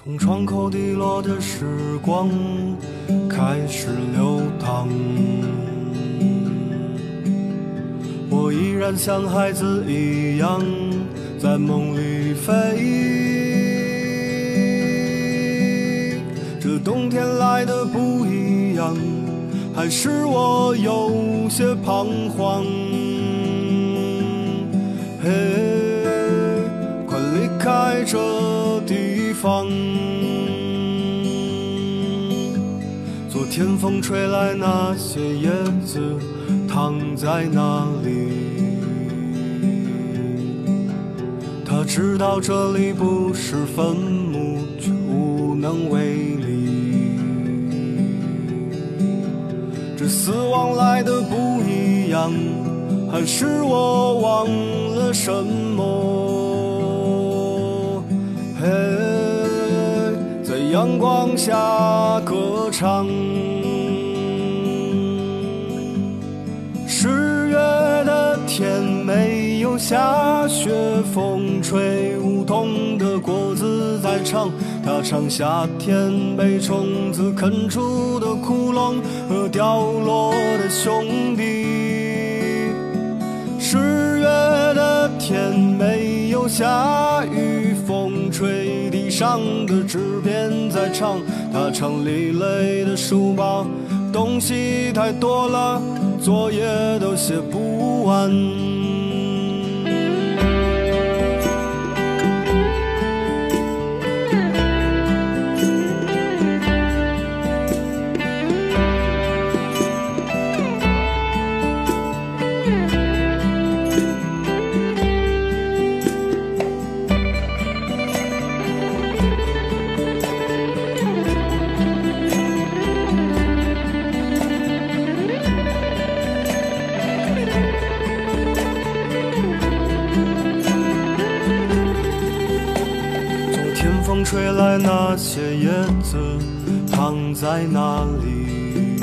从窗口滴落的时光开始流淌，我依然像孩子一样在梦里飞。这冬天来的不一样，还是我有些彷徨。嘿，快离开这方，昨。天风吹来，那些叶子躺在那里。他知道这里不是坟墓，却无能为力。这死亡来的不一样，还是我忘了什么？阳光下歌唱。十月的天没有下雪，风吹梧桐的果子在唱。它唱夏天被虫子啃出的窟窿和掉落的兄弟。十月的天没有下雨，上的纸片在唱。他唱累累的书包，东西太多了，作业都写不完。吹来那些叶子躺在那里，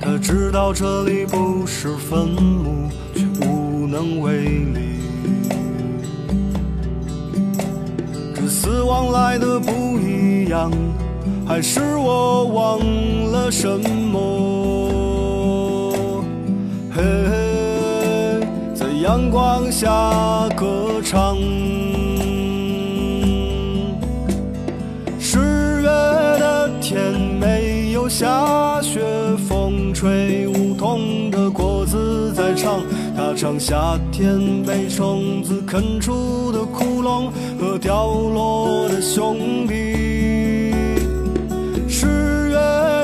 他知道这里不是坟墓，却无能为力。这死亡来的不一样，还是我忘了什么？嘿，在阳光下歌唱。下雪，风吹梧桐的果子在唱，它唱夏天被虫子啃出的窟窿和掉落的兄弟。十月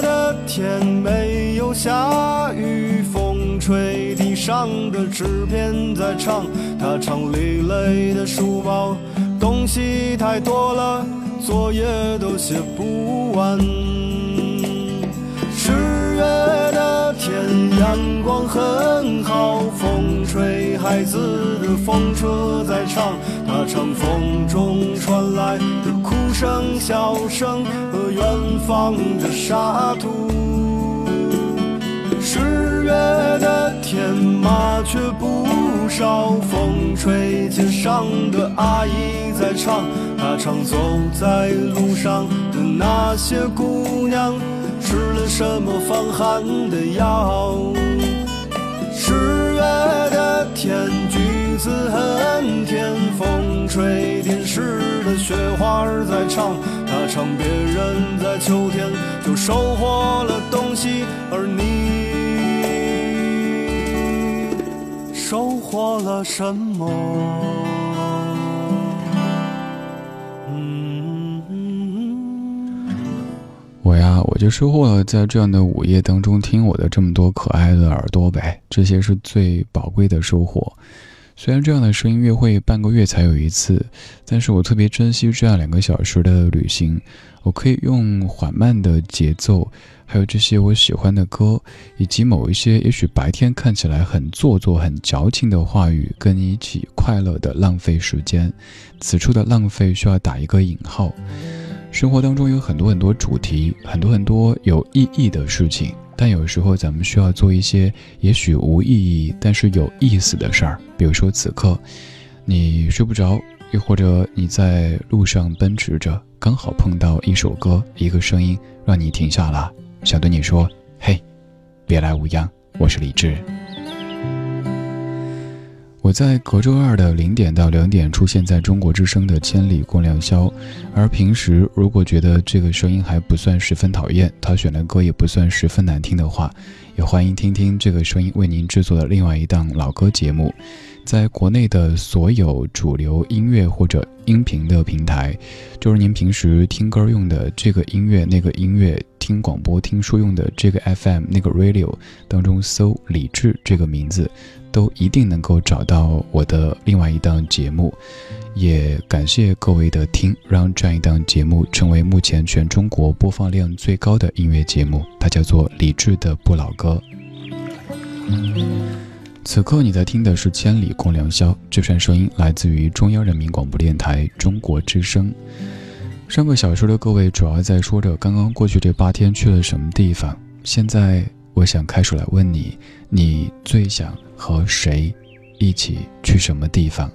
的天没有下雨，风吹地上的纸片在唱，它唱累累的书包，东西太多了，作业都写不完。阳光很好，风吹孩子的风车在唱，它唱风中传来的哭声、笑声和远方的沙土。十月的天，麻雀不少，风吹街上的阿姨在唱，她唱走在路上的那些姑娘。吃了什么防寒的药？十月的天，橘子很甜，风吹电视的雪花在唱，它唱别人在秋天就收获了东西，而你收获了什么？就收获了在这样的午夜当中听我的这么多可爱的耳朵呗，这些是最宝贵的收获。虽然这样的声音乐会半个月才有一次，但是我特别珍惜这样两个小时的旅行。我可以用缓慢的节奏，还有这些我喜欢的歌，以及某一些也许白天看起来很做作、很矫情的话语，跟你一起快乐的浪费时间。此处的浪费需要打一个引号。生活当中有很多很多主题，很多很多有意义的事情，但有时候咱们需要做一些也许无意义但是有意思的事儿。比如说此刻，你睡不着，又或者你在路上奔驰着，刚好碰到一首歌，一个声音让你停下了，想对你说：“嘿，别来无恙，我是李志。”我在隔周二的零点到两点出现在中国之声的《千里共良宵》，而平时如果觉得这个声音还不算十分讨厌，他选的歌也不算十分难听的话，也欢迎听听这个声音为您制作的另外一档老歌节目。在国内的所有主流音乐或者音频的平台，就是您平时听歌用的这个音乐、那个音乐，听广播、听书用的这个 FM、那个 Radio 当中搜“李志”这个名字。都一定能够找到我的另外一档节目，也感谢各位的听，让这样一档节目成为目前全中国播放量最高的音乐节目。它叫做李志的不老歌。此刻你在听的是《千里共良宵》，这串声音来自于中央人民广播电台中国之声。上个小时的各位主要在说着刚刚过去这八天去了什么地方，现在我想开始来问你，你最想？和谁一起去什么地方？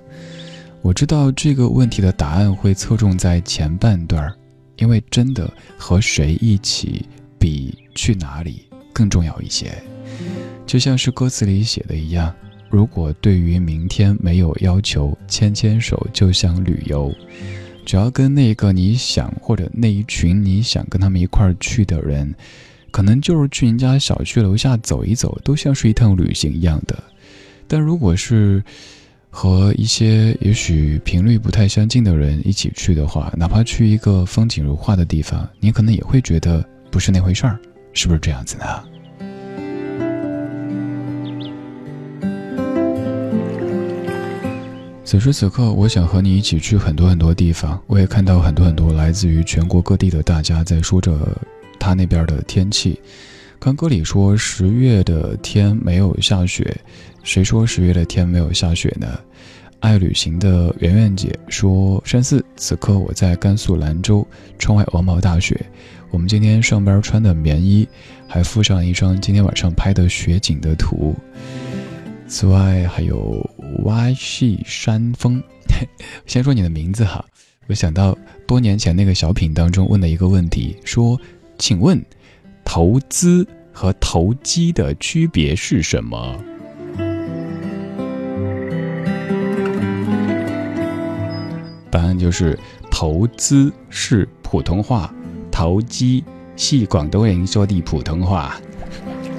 我知道这个问题的答案会侧重在前半段儿，因为真的和谁一起比去哪里更重要一些。就像是歌词里写的一样，如果对于明天没有要求，牵牵手就像旅游，只要跟那个你想或者那一群你想跟他们一块儿去的人，可能就是去人家小区楼下走一走，都像是一趟旅行一样的。但如果是和一些也许频率不太相近的人一起去的话，哪怕去一个风景如画的地方，你可能也会觉得不是那回事儿，是不是这样子呢？此时此刻，我想和你一起去很多很多地方。我也看到很多很多来自于全国各地的大家在说着他那边的天气。刚歌里说十月的天没有下雪，谁说十月的天没有下雪呢？爱旅行的圆圆姐说，山寺此刻我在甘肃兰州，窗外鹅毛大雪。我们今天上班穿的棉衣，还附上一张今天晚上拍的雪景的图。此外还有歪细山峰，先说你的名字哈。我想到多年前那个小品当中问的一个问题，说，请问。投资和投机的区别是什么？答案就是投资是普通话，投机系广东人说的普通话。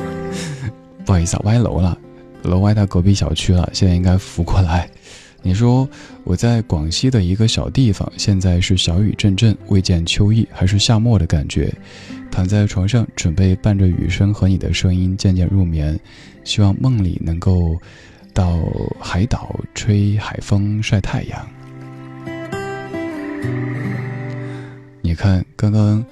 不好意思，歪楼了，楼歪到隔壁小区了，现在应该扶过来。你说我在广西的一个小地方，现在是小雨阵阵，未见秋意，还是夏末的感觉。躺在床上，准备伴着雨声和你的声音渐渐入眠，希望梦里能够到海岛吹海风晒太阳。你看，刚刚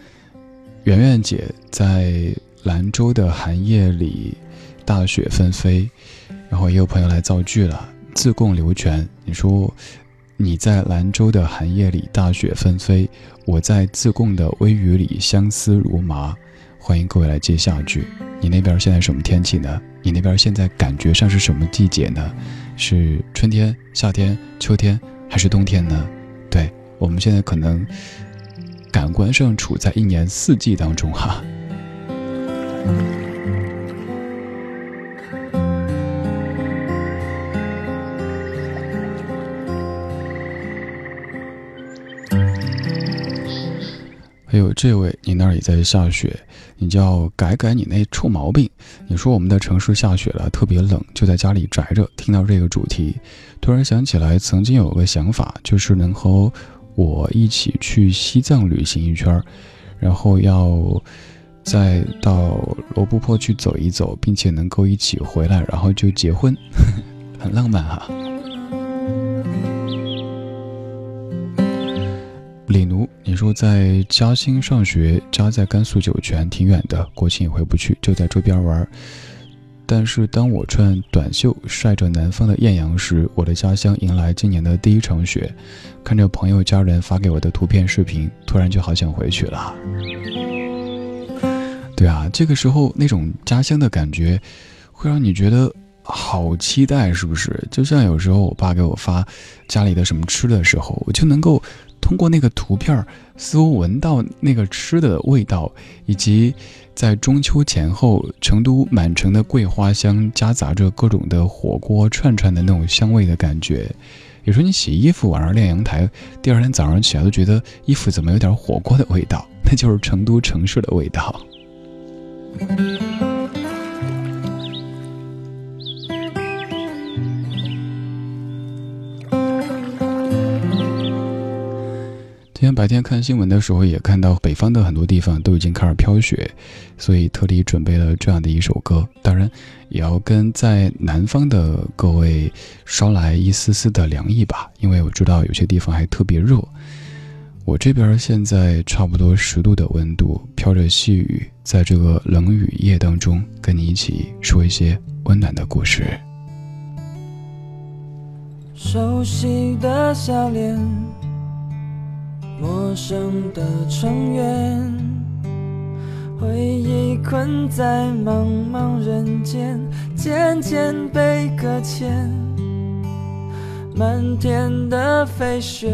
圆圆姐在兰州的寒夜里，大雪纷飞，然后也有朋友来造句了，自贡流泉，你说。你在兰州的寒夜里，大雪纷飞；我在自贡的微雨里，相思如麻。欢迎各位来接下句。你那边现在什么天气呢？你那边现在感觉上是什么季节呢？是春天、夏天、秋天，还是冬天呢？对我们现在可能感官上处在一年四季当中哈。还有这位，你那儿也在下雪，你就要改改你那臭毛病。你说我们的城市下雪了，特别冷，就在家里宅着。听到这个主题，突然想起来，曾经有个想法，就是能和我一起去西藏旅行一圈，然后要再到罗布泊去走一走，并且能够一起回来，然后就结婚，很浪漫哈。李奴，你说在嘉兴上学，家在甘肃酒泉，挺远的，国庆也回不去，就在周边玩。但是当我穿短袖晒着南方的艳阳时，我的家乡迎来今年的第一场雪。看着朋友家人发给我的图片视频，突然就好想回去了。对啊，这个时候那种家乡的感觉，会让你觉得好期待，是不是？就像有时候我爸给我发家里的什么吃的时候，我就能够。通过那个图片儿，似乎闻到那个吃的味道，以及在中秋前后，成都满城的桂花香夹杂着各种的火锅串串的那种香味的感觉。有时候你洗衣服晚上晾阳台，第二天早上起来都觉得衣服怎么有点火锅的味道，那就是成都城市的味道。白天看新闻的时候，也看到北方的很多地方都已经开始飘雪，所以特地准备了这样的一首歌。当然，也要跟在南方的各位捎来一丝丝的凉意吧，因为我知道有些地方还特别热。我这边现在差不多十度的温度，飘着细雨，在这个冷雨夜当中，跟你一起说一些温暖的故事。熟悉的笑脸。陌生的成员，回忆困在茫茫人间，渐渐被搁浅。漫天的飞雪，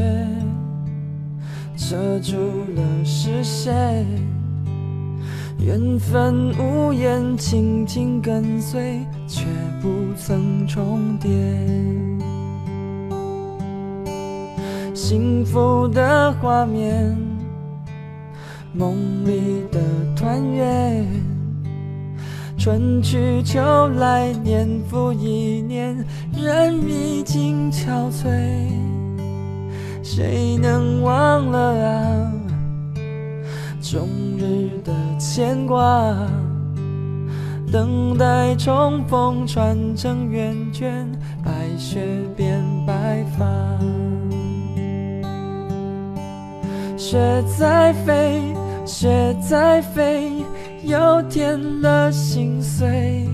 遮住了视线。缘分无言，轻轻跟随，却不曾重叠。幸福的画面，梦里的团圆，春去秋来，年复一年，人已经憔悴，谁能忘了啊？终日的牵挂，等待重逢，传承圆圈，白雪变白发。雪在飞，雪在飞，又添了心碎。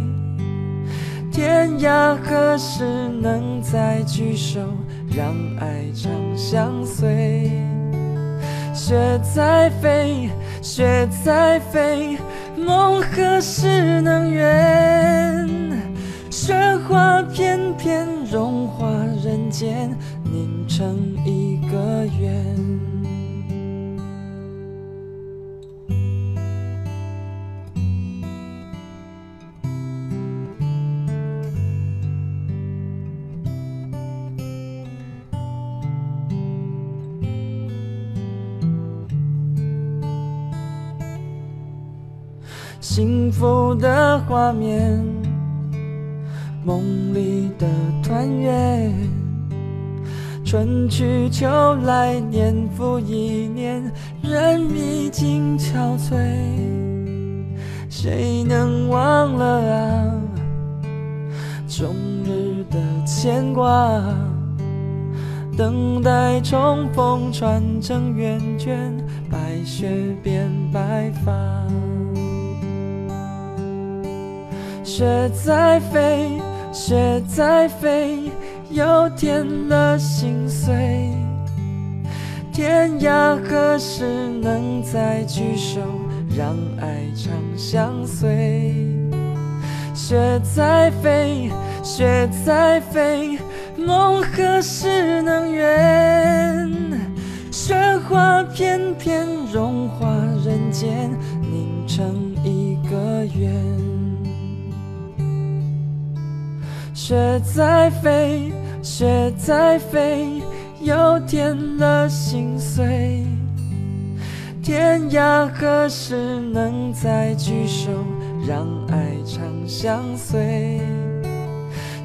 天涯何时能再聚首，让爱长相随？雪在飞，雪在飞，梦何时能圆？雪花片片融化人间，凝成画面，梦里的团圆，春去秋来，年复一年，人已经憔悴，谁能忘了啊？终日的牵挂，等待重逢，传承圆圈，白雪变白发。雪在飞，雪在飞，又添了心碎。天涯何时能再聚首，让爱长相随？雪在飞，雪在飞，梦何时能圆？雪花片片融化人间，凝成一个。圆。雪在飞，雪在飞，又添了心碎。天涯何时能再聚首，让爱长相随？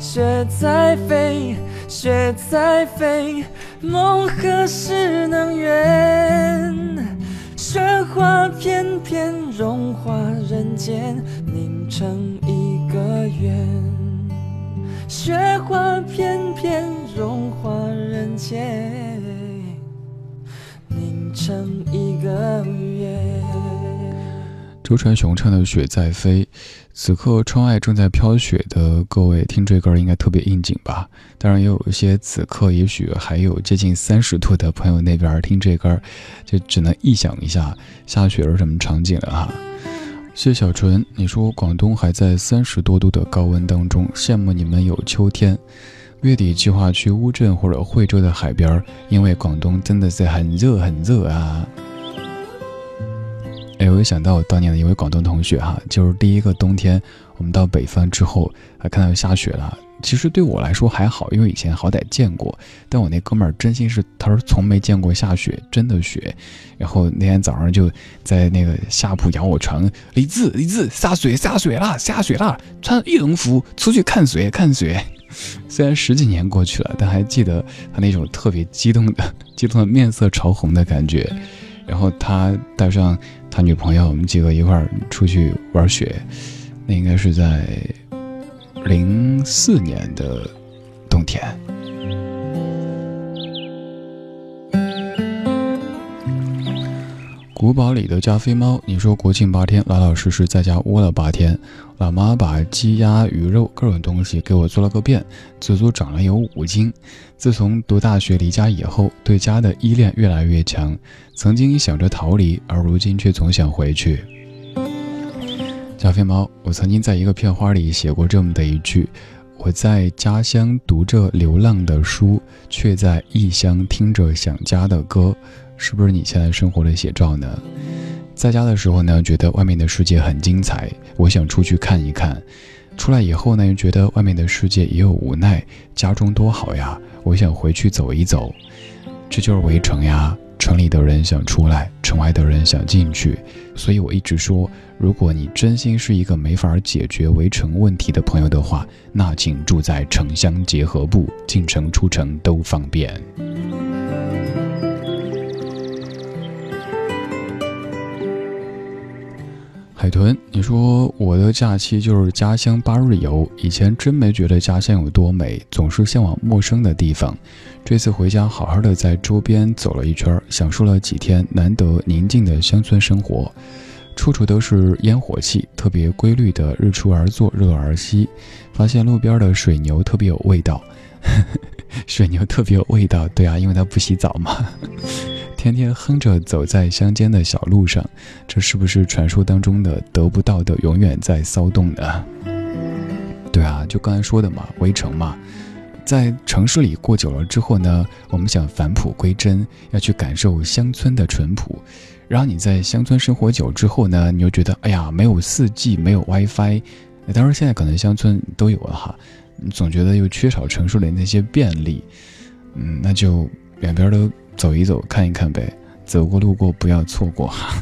雪在飞，雪在飞，梦何时能圆？雪花片片融化人间，凝成一个圆。雪花片片融化人间。成一个月。周传雄唱的《雪在飞》，此刻窗外正在飘雪的各位听这歌应该特别应景吧？当然，也有一些此刻也许还有接近三十度的朋友那边听这歌，就只能臆想一下下雪是什么场景了哈。谢小纯，你说广东还在三十多度的高温当中，羡慕你们有秋天。月底计划去乌镇或者惠州的海边，因为广东真的是很热很热啊！哎，我又想到我当年的一位广东同学哈，就是第一个冬天我们到北方之后，还看到下雪了。其实对我来说还好，因为以前好歹见过。但我那哥们儿真心是，他说从没见过下雪，真的雪。然后那天早上就在那个下铺摇我床，李志李志下雪下雪啦下雪啦，穿羽绒服出去看雪看雪。虽然十几年过去了，但还记得他那种特别激动的、激动的面色潮红的感觉。然后他带上他女朋友，我们几个一块儿出去玩雪。那应该是在零四年的冬天。古堡里的加菲猫，你说国庆八天老老实实在家窝了八天，老妈把鸡鸭鱼肉各种东西给我做了个遍，足足长了有五斤。自从读大学离家以后，对家的依恋越来越强，曾经想着逃离，而如今却总想回去。加菲猫，我曾经在一个片花里写过这么的一句：我在家乡读着流浪的书，却在异乡听着想家的歌。是不是你现在生活的写照呢？在家的时候呢，觉得外面的世界很精彩，我想出去看一看；出来以后呢，又觉得外面的世界也有无奈，家中多好呀，我想回去走一走。这就是围城呀，城里的人想出来，城外的人想进去。所以我一直说，如果你真心是一个没法解决围城问题的朋友的话，那请住在城乡结合部，进城出城都方便。海豚，你说我的假期就是家乡八日游。以前真没觉得家乡有多美，总是向往陌生的地方。这次回家，好好的在周边走了一圈，享受了几天难得宁静的乡村生活。处处都是烟火气，特别规律的日出而作，日落而息。发现路边的水牛特别有味道，水牛特别有味道。对啊，因为它不洗澡嘛。天天哼着走在乡间的小路上，这是不是传说当中的得不到的永远在骚动呢？对啊，就刚才说的嘛，围城嘛，在城市里过久了之后呢，我们想返璞归真，要去感受乡村的淳朴。然后你在乡村生活久之后呢，你又觉得哎呀，没有四 G，没有 WiFi，当然现在可能乡村都有了哈，你总觉得又缺少城市里那些便利，嗯，那就两边都。走一走，看一看呗，走过路过不要错过哈。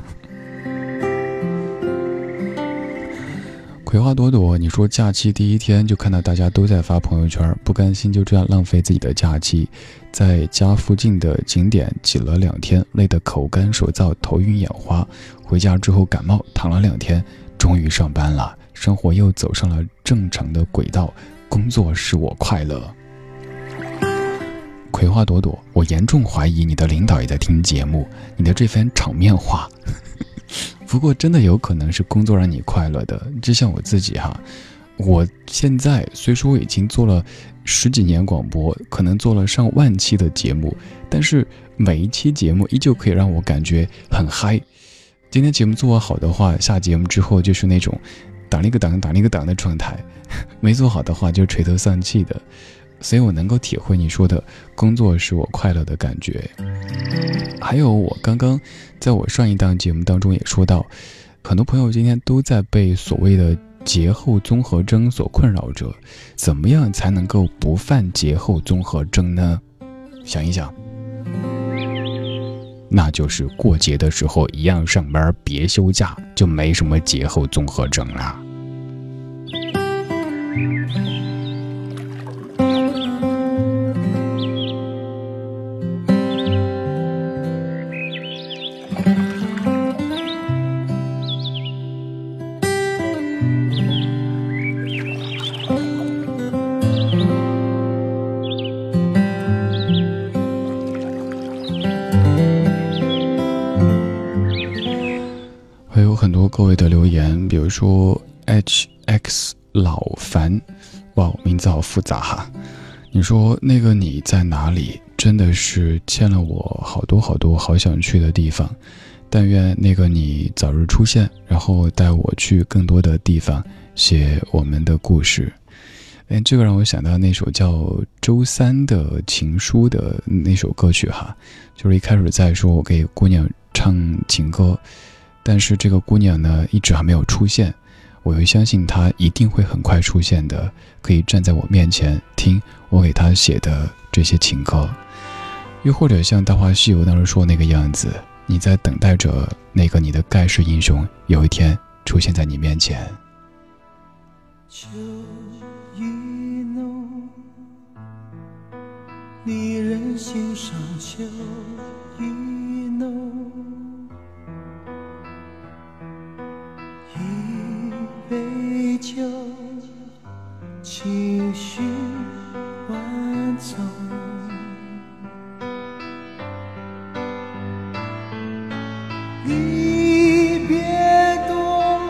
葵花朵朵，你说假期第一天就看到大家都在发朋友圈，不甘心就这样浪费自己的假期，在家附近的景点挤了两天，累得口干舌燥、头晕眼花。回家之后感冒，躺了两天，终于上班了，生活又走上了正常的轨道，工作使我快乐。葵花朵朵，我严重怀疑你的领导也在听节目。你的这番场面话，不过真的有可能是工作让你快乐的。就像我自己哈，我现在虽说我已经做了十几年广播，可能做了上万期的节目，但是每一期节目依旧可以让我感觉很嗨。今天节目做好的话，下节目之后就是那种打那个档打那个档的状态；没做好的话，就垂头丧气的。所以我能够体会你说的工作使我快乐的感觉。还有，我刚刚在我上一档节目当中也说到，很多朋友今天都在被所谓的节后综合征所困扰着，怎么样才能够不犯节后综合征呢？想一想，那就是过节的时候一样上班，别休假，就没什么节后综合征了。复杂哈。你说那个你在哪里？真的是欠了我好多好多好想去的地方。但愿那个你早日出现，然后带我去更多的地方，写我们的故事。哎，这个让我想到那首叫《周三的情书》的那首歌曲哈，就是一开始在说我给姑娘唱情歌。但是这个姑娘呢，一直还没有出现，我又相信他一定会很快出现的，可以站在我面前听我给他写的这些情歌，又或者像《大话西游》当时说那个样子，你在等待着那个你的盖世英雄有一天出现在你面前。秋意浓，离人心上秋意浓。杯酒，情绪万种。离别多，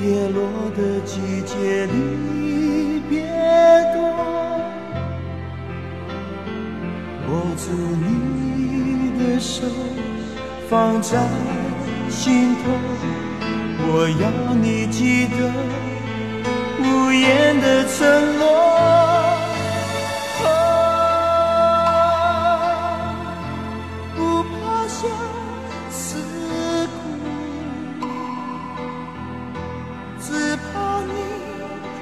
叶落的季节离别多。握住你的手，放在心头。我要你记得无言的承诺，不怕相思苦，只怕你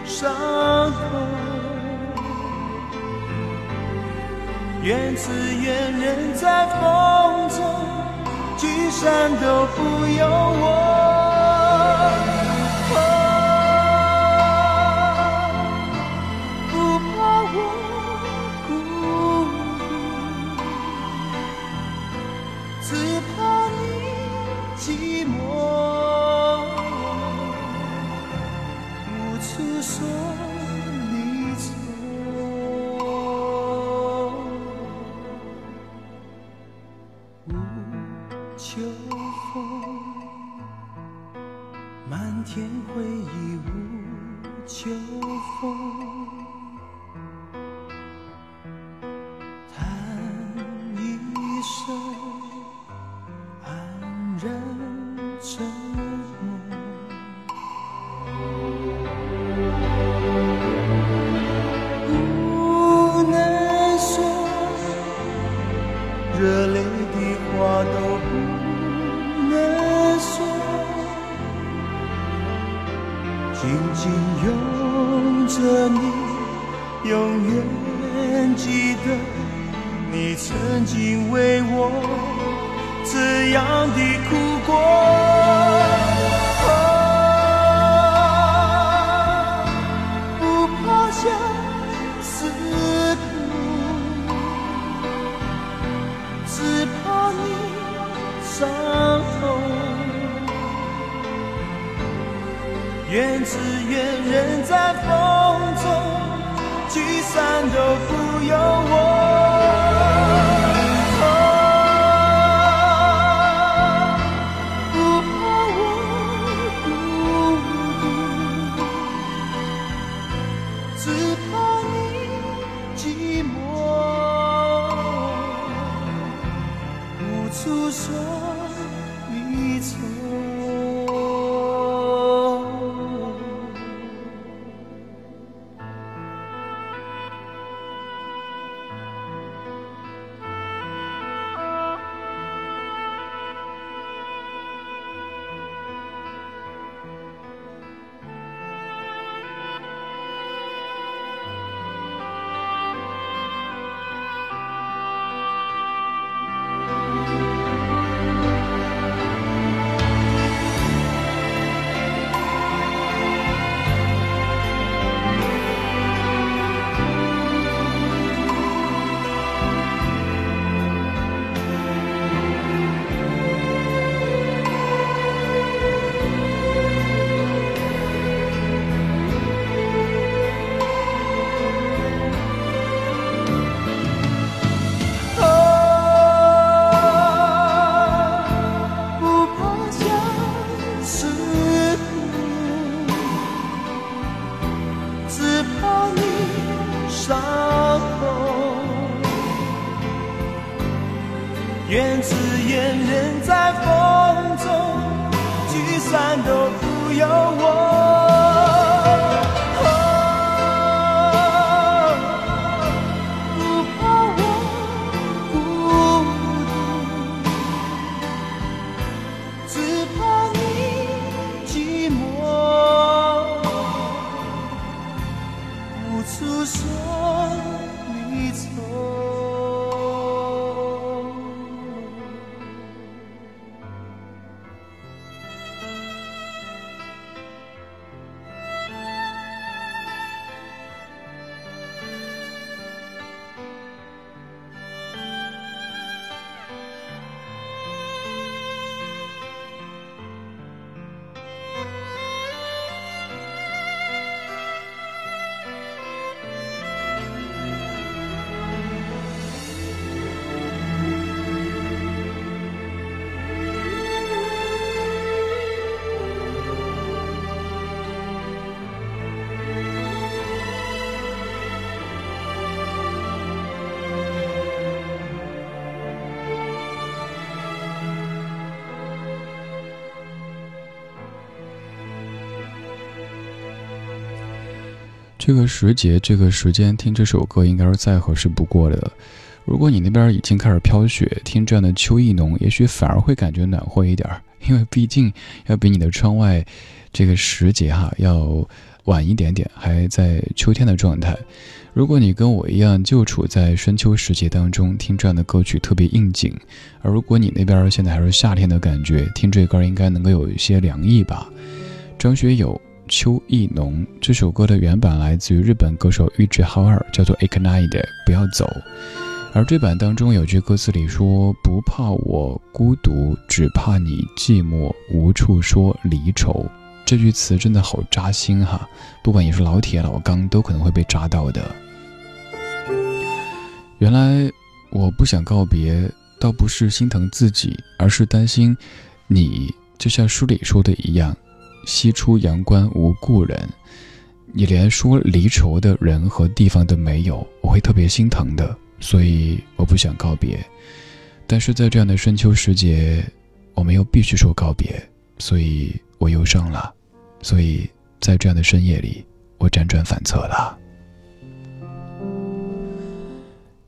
伤痛。愿只愿人在风中，聚散都不由我。紧拥着你，永远记得你曾经为我这样的哭过。愿只愿人在风中聚散都不由我。这个时节，这个时间听这首歌应该是再合适不过的。如果你那边已经开始飘雪，听这样的秋意浓，也许反而会感觉暖和一点儿，因为毕竟要比你的窗外这个时节哈要晚一点点，还在秋天的状态。如果你跟我一样就处在深秋时节当中，听这样的歌曲特别应景。而如果你那边现在还是夏天的感觉，听这歌应该能够有一些凉意吧。张学友。秋意浓这首歌的原版来自于日本歌手玉置浩二，叫做《i k n i t e 不要走。而这版当中有句歌词里说：“不怕我孤独，只怕你寂寞，无处说离愁。”这句词真的好扎心哈！不管你是老铁老钢，都可能会被扎到的。原来我不想告别，倒不是心疼自己，而是担心你，就像书里说的一样。西出阳关无故人，你连说离愁的人和地方都没有，我会特别心疼的，所以我不想告别。但是在这样的深秋时节，我们又必须说告别，所以我忧伤了。所以在这样的深夜里，我辗转反侧了。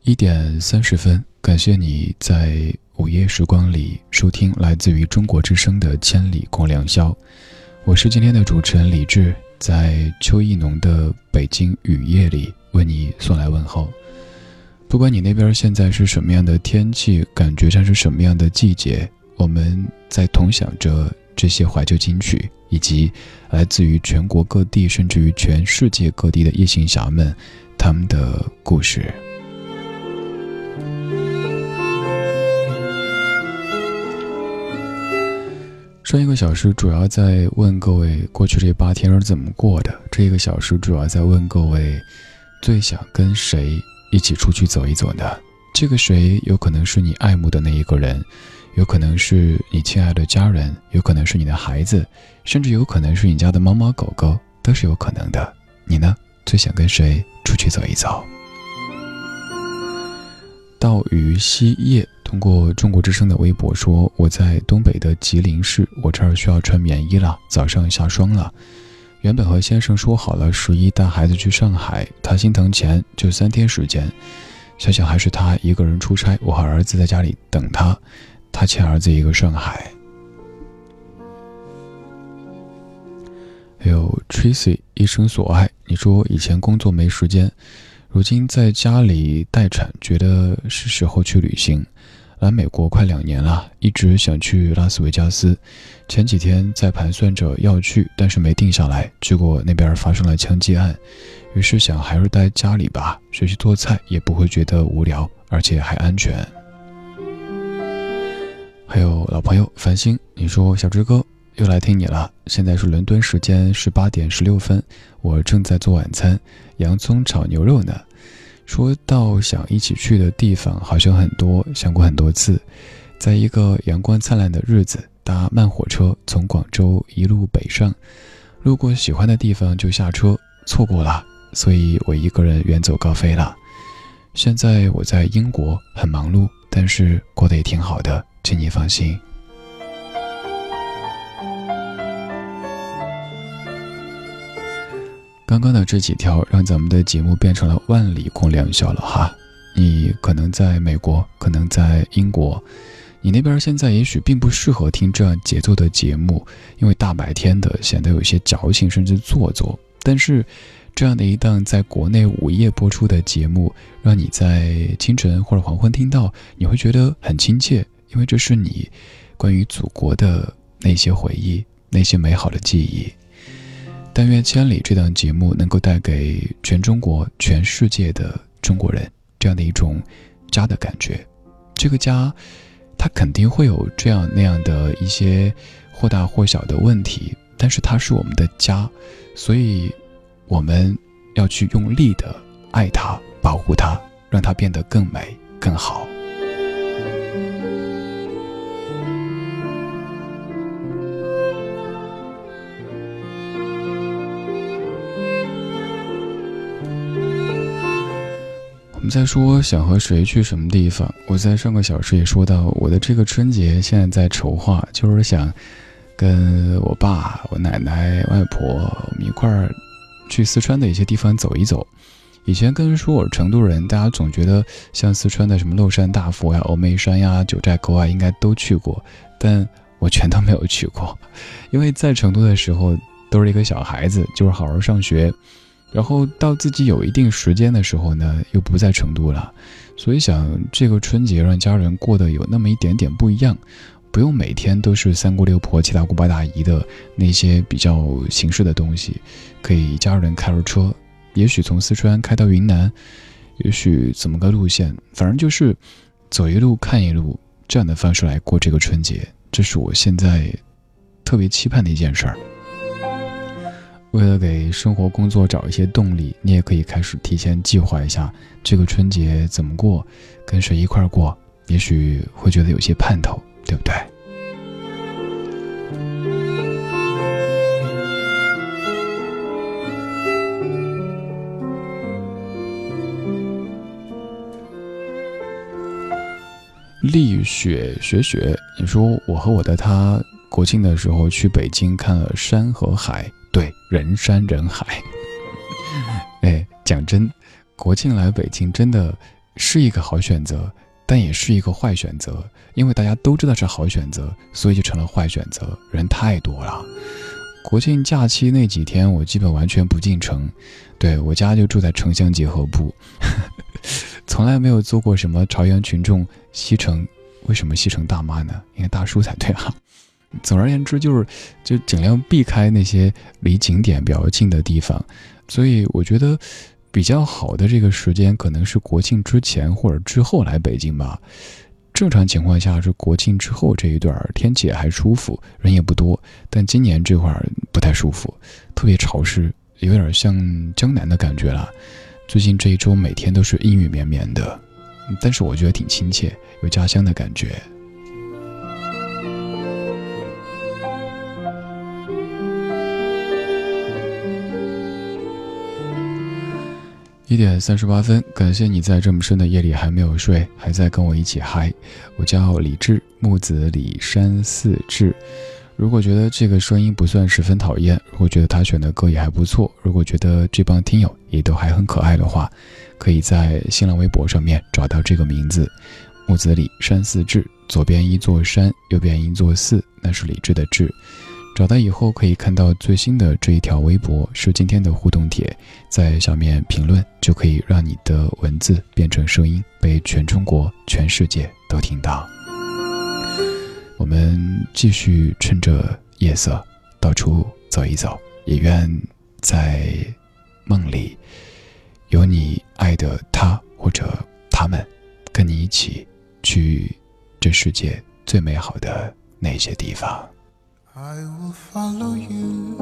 一点三十分，感谢你在午夜时光里收听来自于中国之声的《千里共良宵》。我是今天的主持人李志，在秋意浓的北京雨夜里为你送来问候。不管你那边现在是什么样的天气，感觉像是什么样的季节，我们在同享着这些怀旧金曲，以及来自于全国各地甚至于全世界各地的夜行侠们他们的故事。上一个小时主要在问各位过去这八天是怎么过的，这一个小时主要在问各位最想跟谁一起出去走一走呢？这个谁有可能是你爱慕的那一个人，有可能是你亲爱的家人，有可能是你的孩子，甚至有可能是你家的猫猫狗狗，都是有可能的。你呢？最想跟谁出去走一走？道于西夜通过中国之声的微博说：“我在东北的吉林市，我这儿需要穿棉衣了，早上下霜了。原本和先生说好了十一带孩子去上海，他心疼钱，就三天时间。想想还是他一个人出差，我和儿子在家里等他，他欠儿子一个上海。”还有 Tracy 一生所爱，你说以前工作没时间。如今在家里待产，觉得是时候去旅行。来美国快两年了，一直想去拉斯维加斯。前几天在盘算着要去，但是没定下来。结果那边发生了枪击案，于是想还是待家里吧，学习做菜也不会觉得无聊，而且还安全。还有老朋友繁星，你说小志哥又来听你了。现在是伦敦时间十八点十六分，我正在做晚餐。洋葱炒牛肉呢？说到想一起去的地方，好像很多，想过很多次。在一个阳光灿烂的日子，搭慢火车从广州一路北上，路过喜欢的地方就下车，错过了，所以我一个人远走高飞了。现在我在英国，很忙碌，但是过得也挺好的，请你放心。刚刚的这几条让咱们的节目变成了万里共良宵了哈。你可能在美国，可能在英国，你那边现在也许并不适合听这样节奏的节目，因为大白天的显得有些矫情甚至做作。但是，这样的一档在国内午夜播出的节目，让你在清晨或者黄昏听到，你会觉得很亲切，因为这是你关于祖国的那些回忆，那些美好的记忆。但愿《千里》这档节目能够带给全中国、全世界的中国人这样的一种家的感觉。这个家，它肯定会有这样那样的一些或大或小的问题，但是它是我们的家，所以我们要去用力的爱它、保护它，让它变得更美、更好。我们在说想和谁去什么地方。我在上个小时也说到，我的这个春节现在在筹划，就是想跟我爸、我奶奶、外婆我们一块儿去四川的一些地方走一走。以前跟人说我是成都人，大家总觉得像四川的什么乐山大佛呀、峨眉山呀、九寨沟啊，应该都去过，但我全都没有去过，因为在成都的时候都是一个小孩子，就是好好上学。然后到自己有一定时间的时候呢，又不在成都了，所以想这个春节让家人过得有那么一点点不一样，不用每天都是三姑六婆七大姑八大姨的那些比较形式的东西，可以一家人开着车，也许从四川开到云南，也许怎么个路线，反正就是走一路看一路这样的方式来过这个春节，这是我现在特别期盼的一件事儿。为了给生活工作找一些动力，你也可以开始提前计划一下这个春节怎么过，跟谁一块过，也许会觉得有些盼头，对不对？丽雪雪雪，你说我和我的他国庆的时候去北京看了山和海。对，人山人海。哎，讲真，国庆来北京真的是一个好选择，但也是一个坏选择，因为大家都知道是好选择，所以就成了坏选择。人太多了。国庆假期那几天，我基本完全不进城，对我家就住在城乡结合部，从来没有做过什么朝阳群众西城。为什么西城大妈呢？应该大叔才对啊。总而言之，就是就尽量避开那些离景点比较近的地方，所以我觉得比较好的这个时间可能是国庆之前或者之后来北京吧。正常情况下是国庆之后这一段天气还舒服，人也不多，但今年这会儿不太舒服，特别潮湿，有点像江南的感觉了。最近这一周每天都是阴雨绵绵的，但是我觉得挺亲切，有家乡的感觉。一点三十八分，感谢你在这么深的夜里还没有睡，还在跟我一起嗨。我叫李志，木子李山寺志。如果觉得这个声音不算十分讨厌，如果觉得他选的歌也还不错，如果觉得这帮听友也都还很可爱的话，可以在新浪微博上面找到这个名字：木子李山寺志。左边一座山，右边一座寺，那是李志的志。找到以后可以看到最新的这一条微博是今天的互动帖，在下面评论就可以让你的文字变成声音，被全中国、全世界都听到。我们继续趁着夜色到处走一走，也愿在梦里有你爱的他或者他们，跟你一起去这世界最美好的那些地方。I will follow you,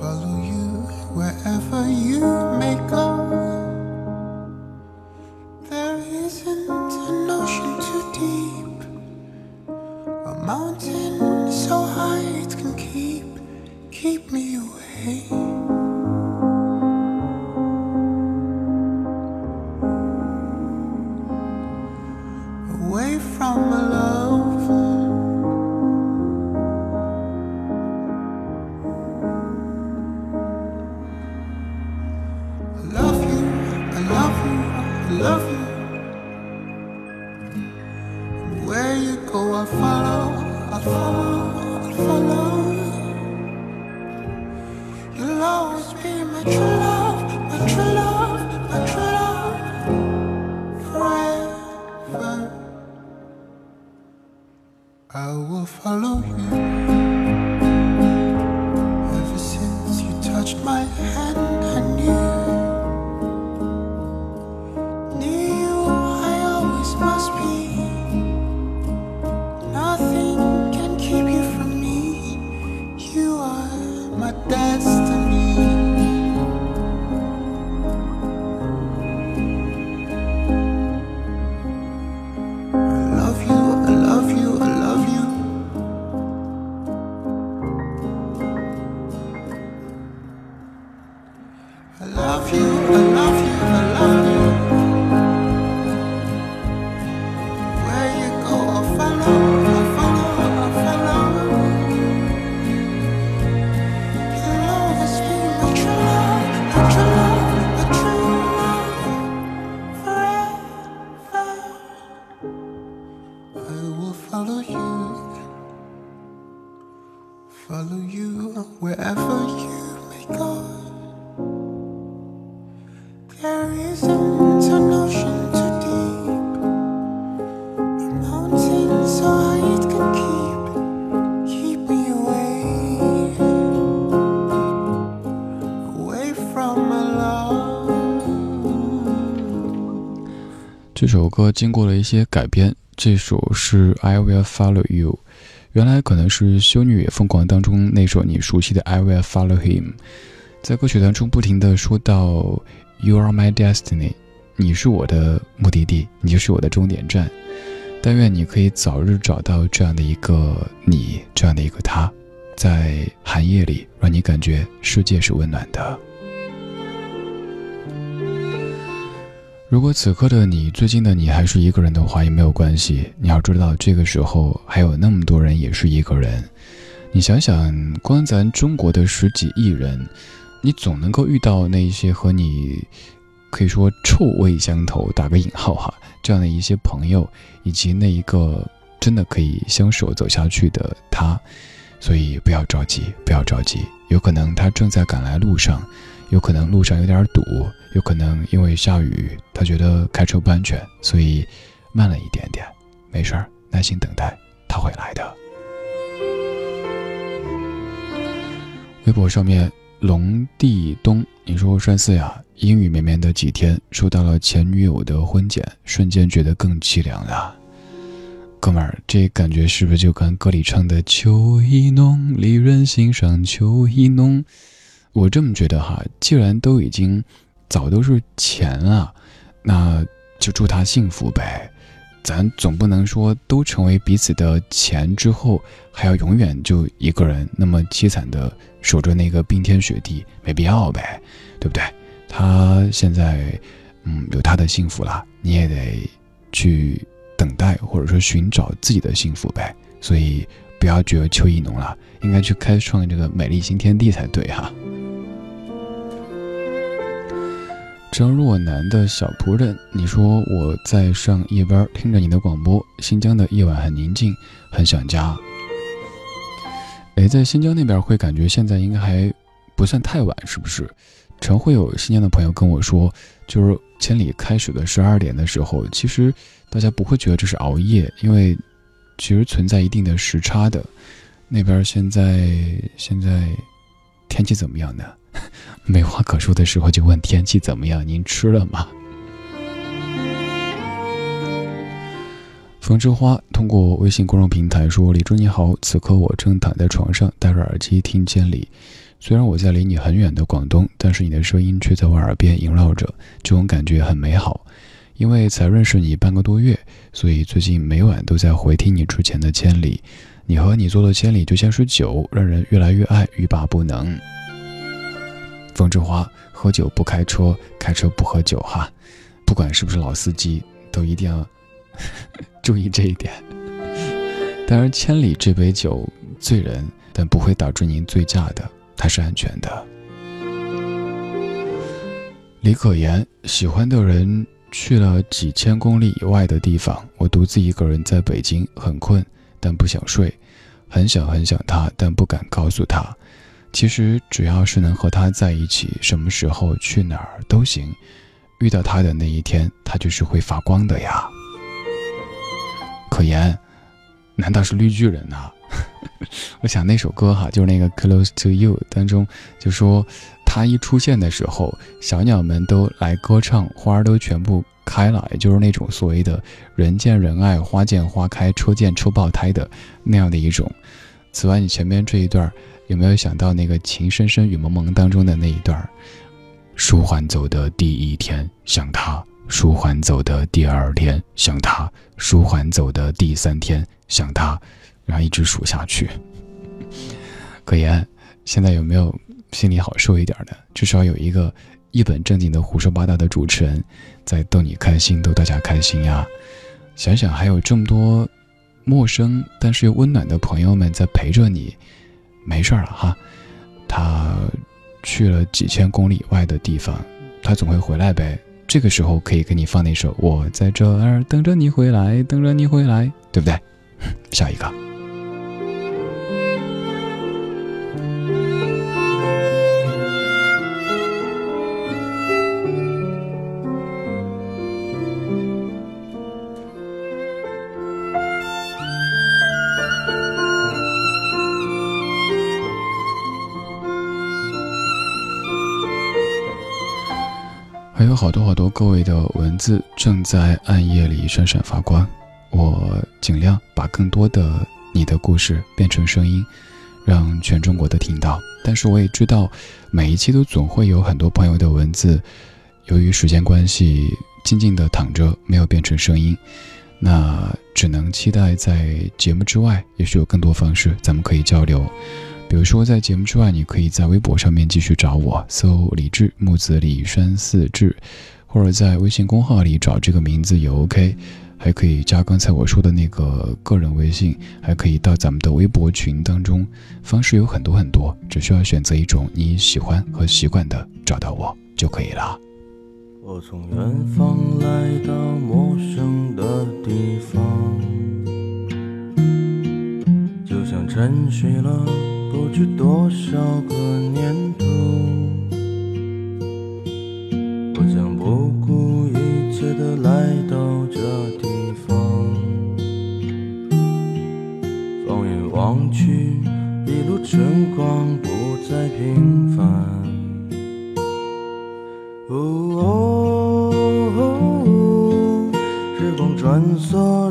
follow you wherever you may go. 这首歌经过了一些改编，这首是《I Will Follow You》，原来可能是《修女也疯狂》当中那首你熟悉的《I Will Follow Him》。在歌曲当中不停的说到 “You are my destiny”，你是我的目的地，你就是我的终点站。但愿你可以早日找到这样的一个你，这样的一个他，在寒夜里让你感觉世界是温暖的。如果此刻的你，最近的你还是一个人的话，也没有关系。你要知道，这个时候还有那么多人也是一个人。你想想，光咱中国的十几亿人，你总能够遇到那一些和你可以说臭味相投（打个引号哈）这样的一些朋友，以及那一个真的可以相守走下去的他。所以不要着急，不要着急，有可能他正在赶来路上。有可能路上有点堵，有可能因为下雨，他觉得开车不安全，所以慢了一点点。没事儿，耐心等待，他会来的。微博上面龙地东，你说山四呀，阴雨绵绵的几天，收到了前女友的婚检，瞬间觉得更凄凉了。哥们儿，这感觉是不是就跟歌里唱的“秋意浓，离人心上秋意浓”？我这么觉得哈，既然都已经早都是钱了，那就祝他幸福呗。咱总不能说都成为彼此的钱之后，还要永远就一个人那么凄惨的守着那个冰天雪地，没必要呗，对不对？他现在嗯有他的幸福了，你也得去等待或者说寻找自己的幸福呗。所以不要觉得秋意浓了，应该去开创这个美丽新天地才对哈。张若楠的小仆人，你说我在上夜班，听着你的广播。新疆的夜晚很宁静，很想家。哎，在新疆那边会感觉现在应该还不算太晚，是不是？常会有新疆的朋友跟我说，就是千里开始的十二点的时候，其实大家不会觉得这是熬夜，因为其实存在一定的时差的。那边现在现在天气怎么样呢？没话可说的时候就问天气怎么样？您吃了吗？冯之花通过微信公众平台说：“李忠你好，此刻我正躺在床上，戴着耳机听千里。虽然我在离你很远的广东，但是你的声音却在我耳边萦绕着，这种感觉很美好。因为才认识你半个多月，所以最近每晚都在回听你之前的千里。你和你做的千里就像是酒，让人越来越爱，欲罢不能。”风之花，喝酒不开车，开车不喝酒哈。不管是不是老司机，都一定要 注意这一点。当然，千里这杯酒醉人，但不会导致您醉驾的，它是安全的。李可言，喜欢的人去了几千公里以外的地方，我独自一个人在北京，很困，但不想睡，很想很想他，但不敢告诉他。其实只要是能和他在一起，什么时候去哪儿都行。遇到他的那一天，他就是会发光的呀。可言，难道是绿巨人呐？我想那首歌哈，就是那个《Close to You》当中，就说他一出现的时候，小鸟们都来歌唱，花儿都全部开了，也就是那种所谓的人见人爱、花见花开、车见车爆胎的那样的一种。此外，你前面这一段。有没有想到那个情深深雨蒙蒙当中的那一段舒缓走的第一天想他，舒缓走的第二天想他，舒缓走的第三天想他，然后一直数下去。可言，现在有没有心里好受一点的？至少有一个一本正经的胡说八道的主持人，在逗你开心，逗大家开心呀。想想还有这么多陌生但是又温暖的朋友们在陪着你。没事了哈，他去了几千公里外的地方，他总会回来呗。这个时候可以给你放那首《我在这儿等着你回来，等着你回来》，对不对？下一个。各位的文字正在暗夜里闪闪发光。我尽量把更多的你的故事变成声音，让全中国都听到。但是我也知道，每一期都总会有很多朋友的文字，由于时间关系，静静的躺着，没有变成声音。那只能期待在节目之外，也许有更多方式咱们可以交流。比如说，在节目之外，你可以在微博上面继续找我，搜“李志木子李山四志”，或者在微信公号里找这个名字也 OK。还可以加刚才我说的那个个人微信，还可以到咱们的微博群当中。方式有很多很多，只需要选择一种你喜欢和习惯的，找到我就可以了。我从远方来到陌生的地方，就像沉睡了。不知多少个年头，来到这地方。放眼望去，一路春光不再平凡。哦，时光穿梭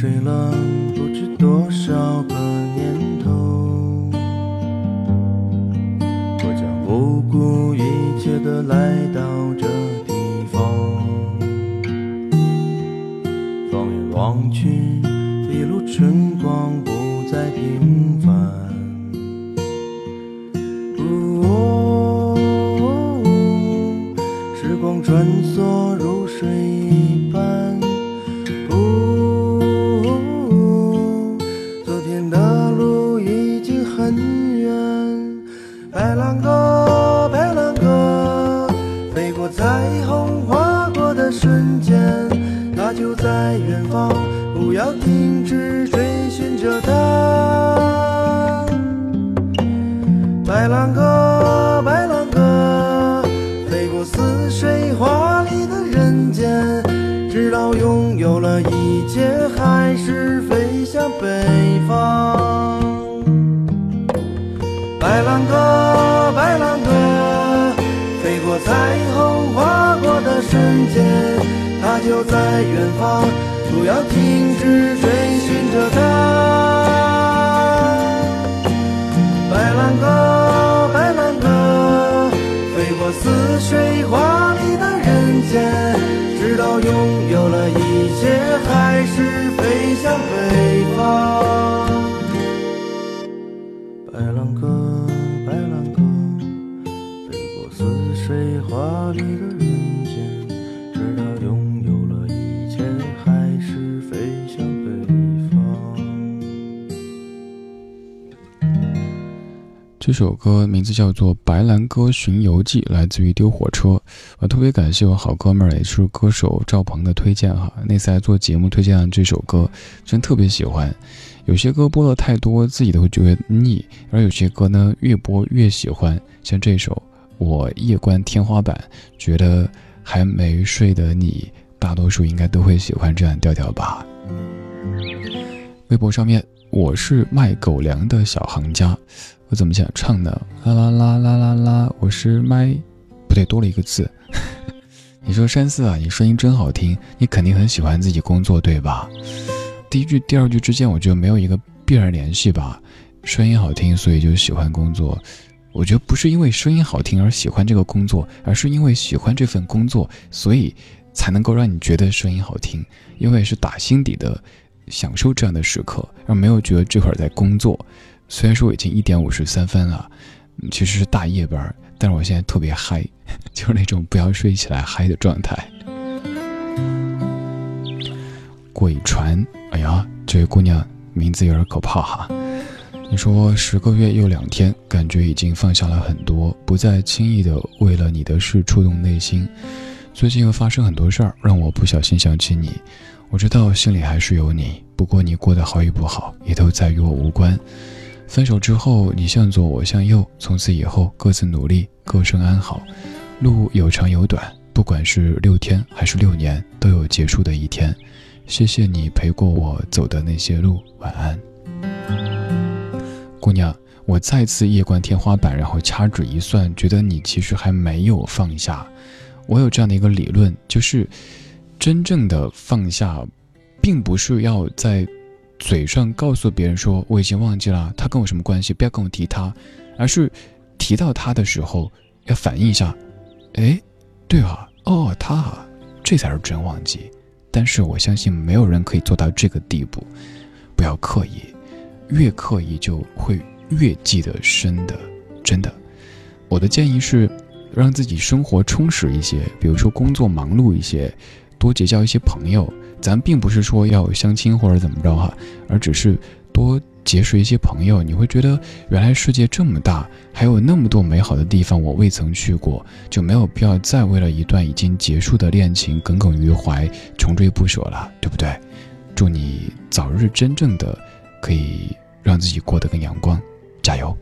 睡了不知多少个年头，我将不顾一切的来到这地方，放眼望去，一路春光不再停。这首歌名字叫做《白兰鸽巡游记》，来自于丢火车。我特别感谢我好哥们儿，也是歌手赵鹏的推荐哈。那次来做节目推荐了这首歌，真特别喜欢。有些歌播了太多，自己都会觉得腻；而有些歌呢，越播越喜欢。像这首《我夜观天花板》，觉得还没睡的你，大多数应该都会喜欢这样调调吧。微博上面，我是卖狗粮的小行家。我怎么想唱呢？啦啦啦啦啦啦！我是麦，不对，多了一个字。你说山寺啊，你声音真好听，你肯定很喜欢自己工作，对吧？第一句、第二句之间，我觉得没有一个必然联系吧。声音好听，所以就喜欢工作。我觉得不是因为声音好听而喜欢这个工作，而是因为喜欢这份工作，所以才能够让你觉得声音好听。因为是打心底的享受这样的时刻，而没有觉得这会儿在工作。虽然说已经一点五十三分了，其实是大夜班，但是我现在特别嗨，就是那种不要睡起来嗨的状态。鬼船，哎呀，这位姑娘名字有点可怕哈。你说十个月又两天，感觉已经放下了很多，不再轻易的为了你的事触动内心。最近又发生很多事儿，让我不小心想起你。我知道心里还是有你，不过你过得好与不好，也都在与我无关。分手之后，你向左，我向右，从此以后各自努力，各生安好。路有长有短，不管是六天还是六年，都有结束的一天。谢谢你陪过我走的那些路，晚安。姑娘，我再次夜观天花板，然后掐指一算，觉得你其实还没有放下。我有这样的一个理论，就是真正的放下，并不是要在嘴上告诉别人说我已经忘记了他跟我什么关系，不要跟我提他，而是提到他的时候要反应一下，哎，对啊，哦，他，这才是真忘记。但是我相信没有人可以做到这个地步，不要刻意。越刻意就会越记得深的，真的。我的建议是，让自己生活充实一些，比如说工作忙碌一些，多结交一些朋友。咱并不是说要相亲或者怎么着哈，而只是多结识一些朋友，你会觉得原来世界这么大，还有那么多美好的地方我未曾去过，就没有必要再为了一段已经结束的恋情耿耿于怀、穷追不舍了，对不对？祝你早日真正的。可以让自己过得更阳光，加油！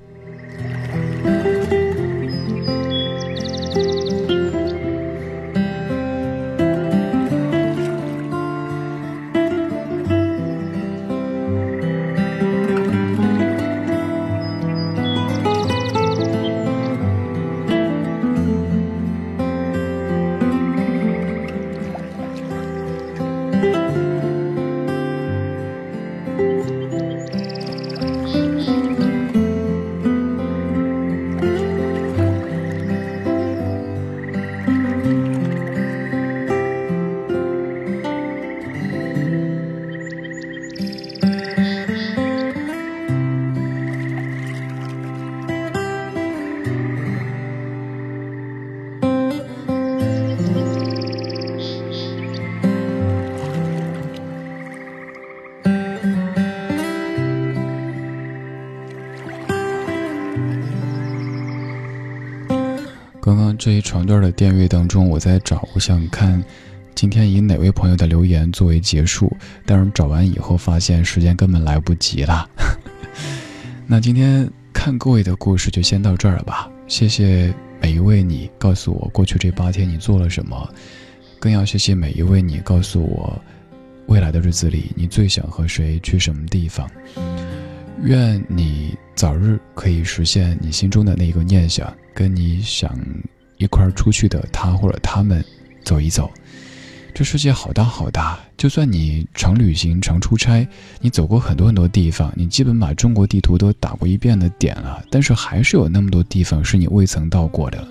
这一长段的电乐当中，我在找，我想看今天以哪位朋友的留言作为结束，但是找完以后发现时间根本来不及了。那今天看各位的故事就先到这儿了吧。谢谢每一位你告诉我过去这八天你做了什么，更要谢谢每一位你告诉我未来的日子里你最想和谁去什么地方。愿你早日可以实现你心中的那个念想。跟你想一块出去的他或者他们走一走，这世界好大好大。就算你常旅行、常出差，你走过很多很多地方，你基本把中国地图都打过一遍的点了，但是还是有那么多地方是你未曾到过的。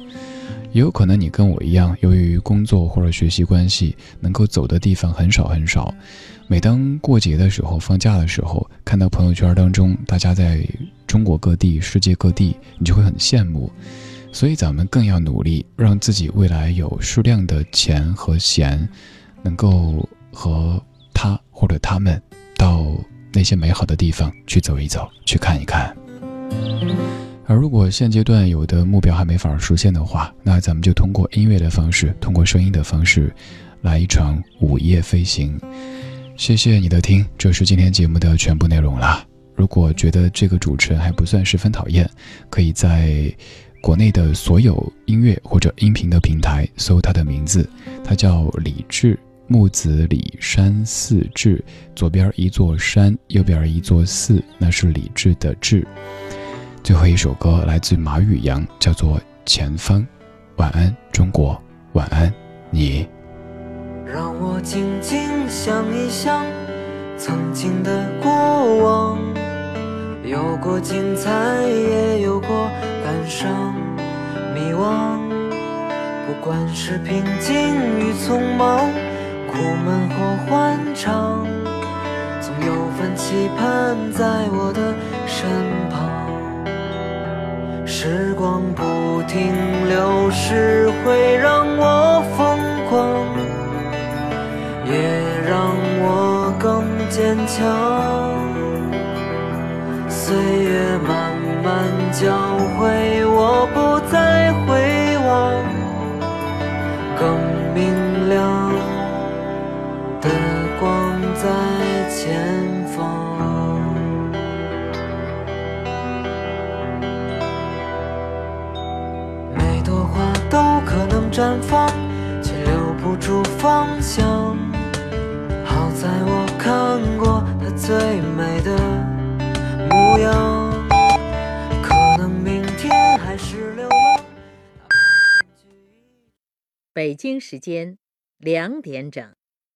也有可能你跟我一样，由于工作或者学习关系，能够走的地方很少很少。每当过节的时候、放假的时候，看到朋友圈当中大家在中国各地、世界各地，你就会很羡慕。所以咱们更要努力，让自己未来有数量的钱和闲，能够和他或者他们到那些美好的地方去走一走，去看一看。而如果现阶段有的目标还没法实现的话，那咱们就通过音乐的方式，通过声音的方式，来一场午夜飞行。谢谢你的听，这是今天节目的全部内容了。如果觉得这个主持人还不算十分讨厌，可以在。国内的所有音乐或者音频的平台搜他的名字，他叫李志，木子李山寺志，左边一座山，右边一座寺，那是李志的志。最后一首歌来自马宇阳，叫做《前方》。晚安，中国，晚安。你。让我静静想一想曾经的过往，有过精彩，也有过感伤、迷惘。不管是平静与匆忙，苦闷或欢畅，总有份期盼在我的身旁。时光不停流逝，会让我疯狂，也让我更坚强。岁月慢慢教会我，不再回望，更明亮的光在前方。每朵花都可能绽放，却留不住芳香。好在我看过它最美的模样，可能明天还是流浪。北京时间两点整。